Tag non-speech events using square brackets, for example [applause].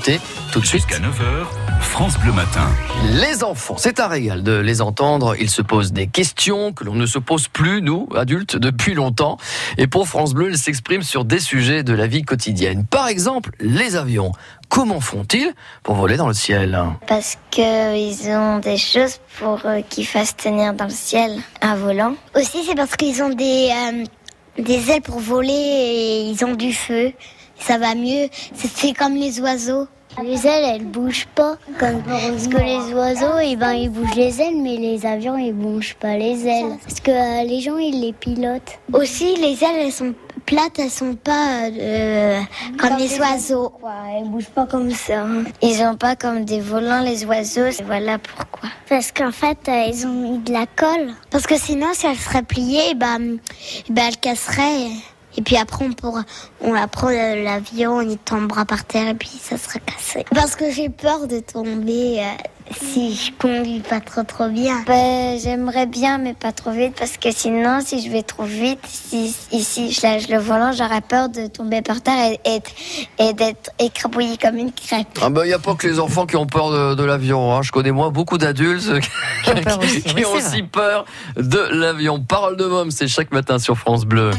écouter tout de suite. Jusqu'à 9h, France Bleu Matin. Les enfants, c'est un régal de les entendre. Ils se posent des questions que l'on ne se pose plus, nous, adultes, depuis longtemps. Et pour France Bleu, ils s'expriment sur des sujets de la vie quotidienne. Par exemple, les avions. Comment font-ils pour voler dans le ciel? Parce qu'ils ont des choses pour euh, qu'ils fassent tenir dans le ciel un volant. Aussi, c'est parce qu'ils ont des, euh, des ailes pour voler et ils ont du feu. Ça va mieux. C'est- comme les oiseaux. Les ailes, elles bougent pas. Comme, parce que les oiseaux, eh ben, ils bougent les ailes, mais les avions, ils bougent pas les ailes. Parce que euh, les gens, ils les pilotent. Aussi, les ailes, elles sont plates, elles sont pas euh, comme les oiseaux. Quoi, elles bougent pas comme ça. Ils ont pas comme des volants les oiseaux. et Voilà pourquoi. Parce qu'en fait, euh, ils ont mis de la colle. Parce que sinon, si elle serait pliée, ben, ben elle casserait. Et puis après, on pourra, on la prend l'avion, il tombera par terre et puis ça sera cassé. Parce que j'ai peur de tomber euh, si je conduis pas trop trop bien. Ben, j'aimerais bien, mais pas trop vite, parce que sinon, si je vais trop vite, si ici je lâche le volant, j'aurais peur de tomber par terre et, et, et d'être écrabouillée comme une crêpe. Ah ben, il n'y a pas que les enfants qui ont peur de, de l'avion. hein. Je connais moi beaucoup d'adultes [laughs] qui, ont peur aussi. qui Oui, ont aussi peur de l'avion. Parole de môme, c'est chaque matin sur France Bleu.